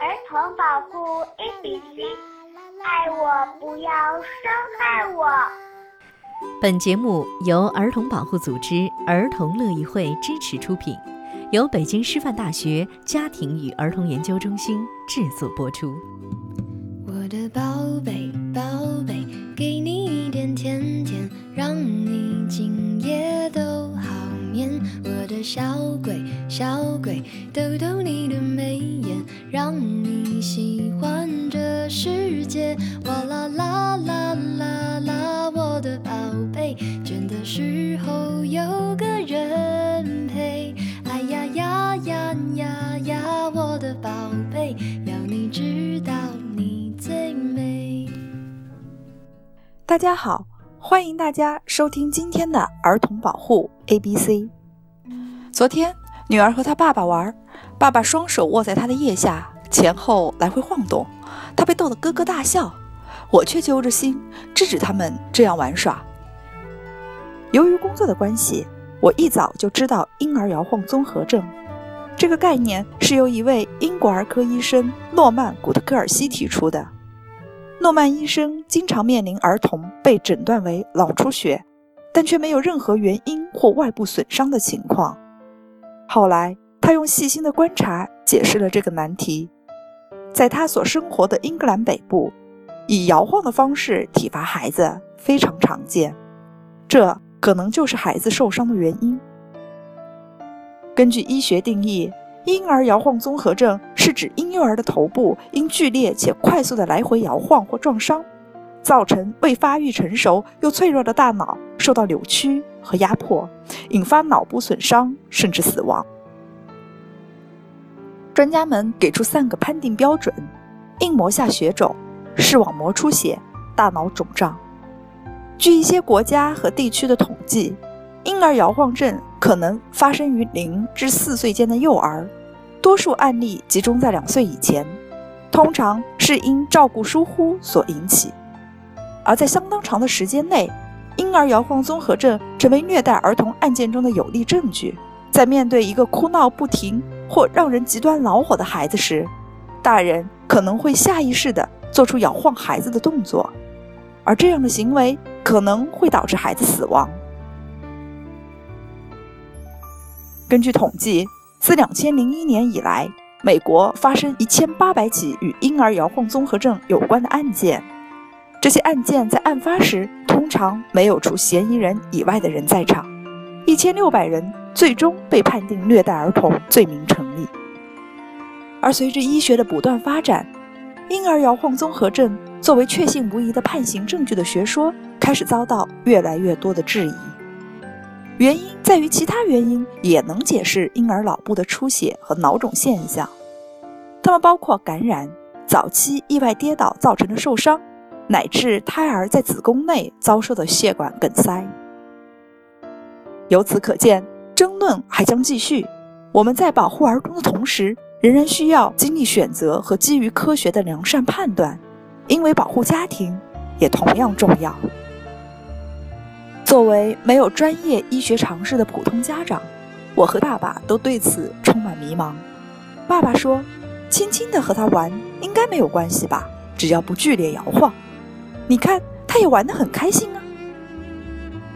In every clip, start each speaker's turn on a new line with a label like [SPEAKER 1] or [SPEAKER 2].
[SPEAKER 1] 儿童保护 A B C，爱我不要伤害我。
[SPEAKER 2] 本节目由儿童保护组织儿童乐意会支持出品，由北京师范大学家庭与儿童研究中心制作播出。
[SPEAKER 3] 我的宝贝宝贝，给你一点甜小鬼小鬼，逗逗你的眉眼，让你喜欢这世界。哇啦啦啦啦啦，我的宝贝，倦的时候有个人陪。哎呀呀呀呀呀，我的宝贝，要你知道你最美。
[SPEAKER 4] 大家好，欢迎大家收听今天的儿童保护 A B C。昨天，女儿和她爸爸玩，爸爸双手握在她的腋下，前后来回晃动，她被逗得咯咯大笑，我却揪着心制止他们这样玩耍。由于工作的关系，我一早就知道婴儿摇晃综合症这个概念是由一位英国儿科医生诺曼·古特科尔西提出的。诺曼医生经常面临儿童被诊断为脑出血，但却没有任何原因或外部损伤的情况。后来，他用细心的观察解释了这个难题。在他所生活的英格兰北部，以摇晃的方式体罚孩子非常常见，这可能就是孩子受伤的原因。根据医学定义，婴儿摇晃综合症是指婴幼儿的头部因剧烈且快速的来回摇晃或撞伤，造成未发育成熟又脆弱的大脑受到扭曲和压迫，引发脑部损伤甚至死亡。专家们给出三个判定标准：硬膜下血肿、视网膜出血、大脑肿胀。据一些国家和地区的统计，婴儿摇晃症可能发生于零至四岁间的幼儿，多数案例集中在两岁以前，通常是因照顾疏忽所引起。而在相当长的时间内，婴儿摇晃综合症成为虐待儿童案件中的有力证据。在面对一个哭闹不停或让人极端恼火的孩子时，大人可能会下意识地做出摇晃孩子的动作，而这样的行为可能会导致孩子死亡。根据统计，自2001年以来，美国发生1800起与婴儿摇晃综合症有关的案件。这些案件在案发时通常没有除嫌疑人以外的人在场，1600人。最终被判定虐待儿童罪名成立。而随着医学的不断发展，婴儿摇晃综合症作为确信无疑的判刑证据的学说开始遭到越来越多的质疑。原因在于其他原因也能解释婴儿脑部的出血和脑肿现象，它们包括感染、早期意外跌倒造成的受伤，乃至胎儿在子宫内遭受的血管梗塞。由此可见。争论还将继续。我们在保护儿童的同时，仍然需要经历选择和基于科学的良善判断，因为保护家庭也同样重要。作为没有专业医学常识的普通家长，我和爸爸都对此充满迷茫。爸爸说：“轻轻地和他玩应该没有关系吧，只要不剧烈摇晃。你看，他也玩得很开心啊。”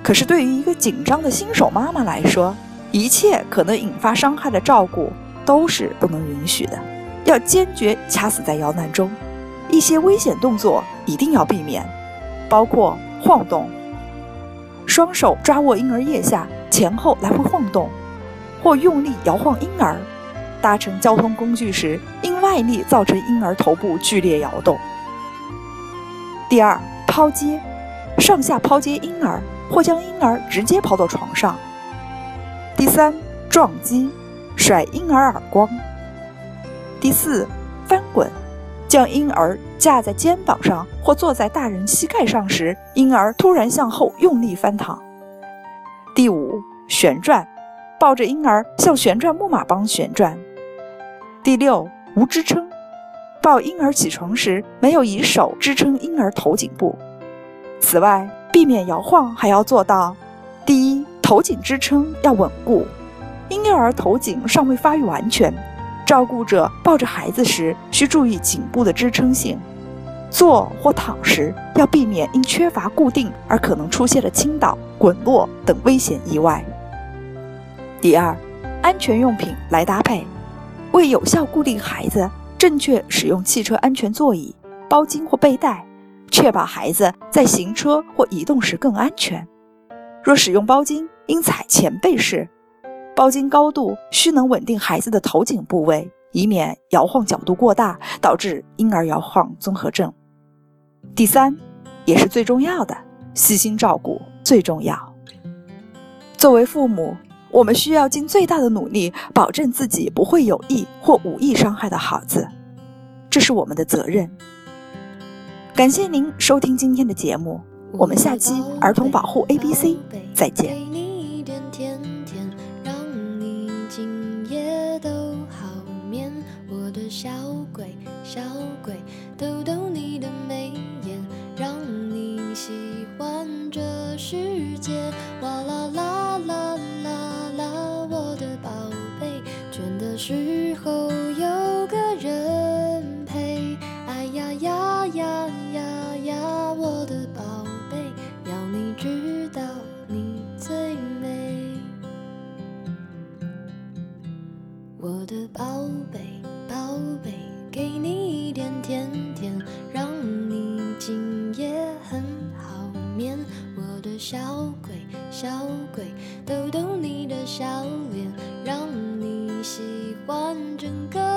[SPEAKER 4] 可是对于一个紧张的新手妈妈来说，一切可能引发伤害的照顾都是不能允许的，要坚决掐死在摇篮中。一些危险动作一定要避免，包括晃动、双手抓握婴儿腋下前后来回晃动，或用力摇晃婴儿；搭乘交通工具时因外力造成婴儿头部剧烈摇动。第二，抛接，上下抛接婴儿，或将婴儿直接抛到床上。第三，撞击，甩婴儿耳光。第四，翻滚，将婴儿架在肩膀上或坐在大人膝盖上时，婴儿突然向后用力翻躺。第五，旋转，抱着婴儿像旋转木马般旋转。第六，无支撑，抱婴儿起床时没有以手支撑婴儿头颈部。此外，避免摇晃还要做到：第一。头颈支撑要稳固，婴幼儿头颈尚未发育完全，照顾者抱着孩子时需注意颈部的支撑性。坐或躺时要避免因缺乏固定而可能出现的倾倒、滚落等危险意外。第二，安全用品来搭配，为有效固定孩子，正确使用汽车安全座椅、包巾或背带，确保孩子在行车或移动时更安全。若使用包巾，应采前背式，包巾高度需能稳定孩子的头颈部位，以免摇晃角度过大导致婴儿摇晃综合症。第三，也是最重要的，细心照顾最重要。作为父母，我们需要尽最大的努力，保证自己不会有意或无意伤害到孩子，这是我们的责任。感谢您收听今天的节目，我们下期儿童保护 A B C 再见。
[SPEAKER 3] 小鬼，小时候有个人陪。哎呀呀呀呀呀，我的宝贝，要你知道你最美。我的宝贝。宝贝，给你一点甜甜，让你今夜很好眠。我的小鬼，小鬼，逗逗你的笑脸，完整个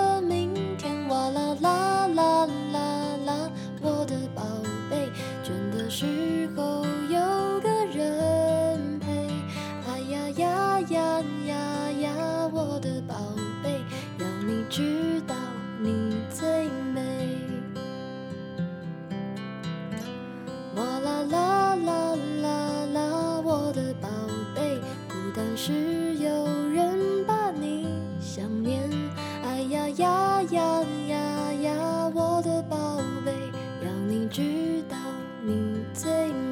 [SPEAKER 3] 呀呀呀呀呀，我的宝贝，要你知道你最美。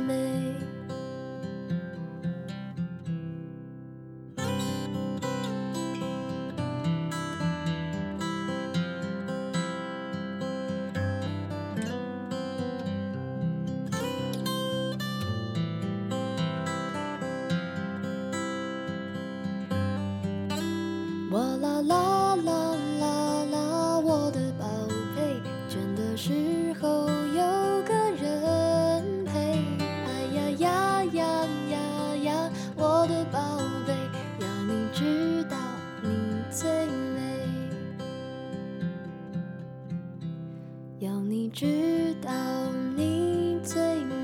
[SPEAKER 3] 要你知道你最美。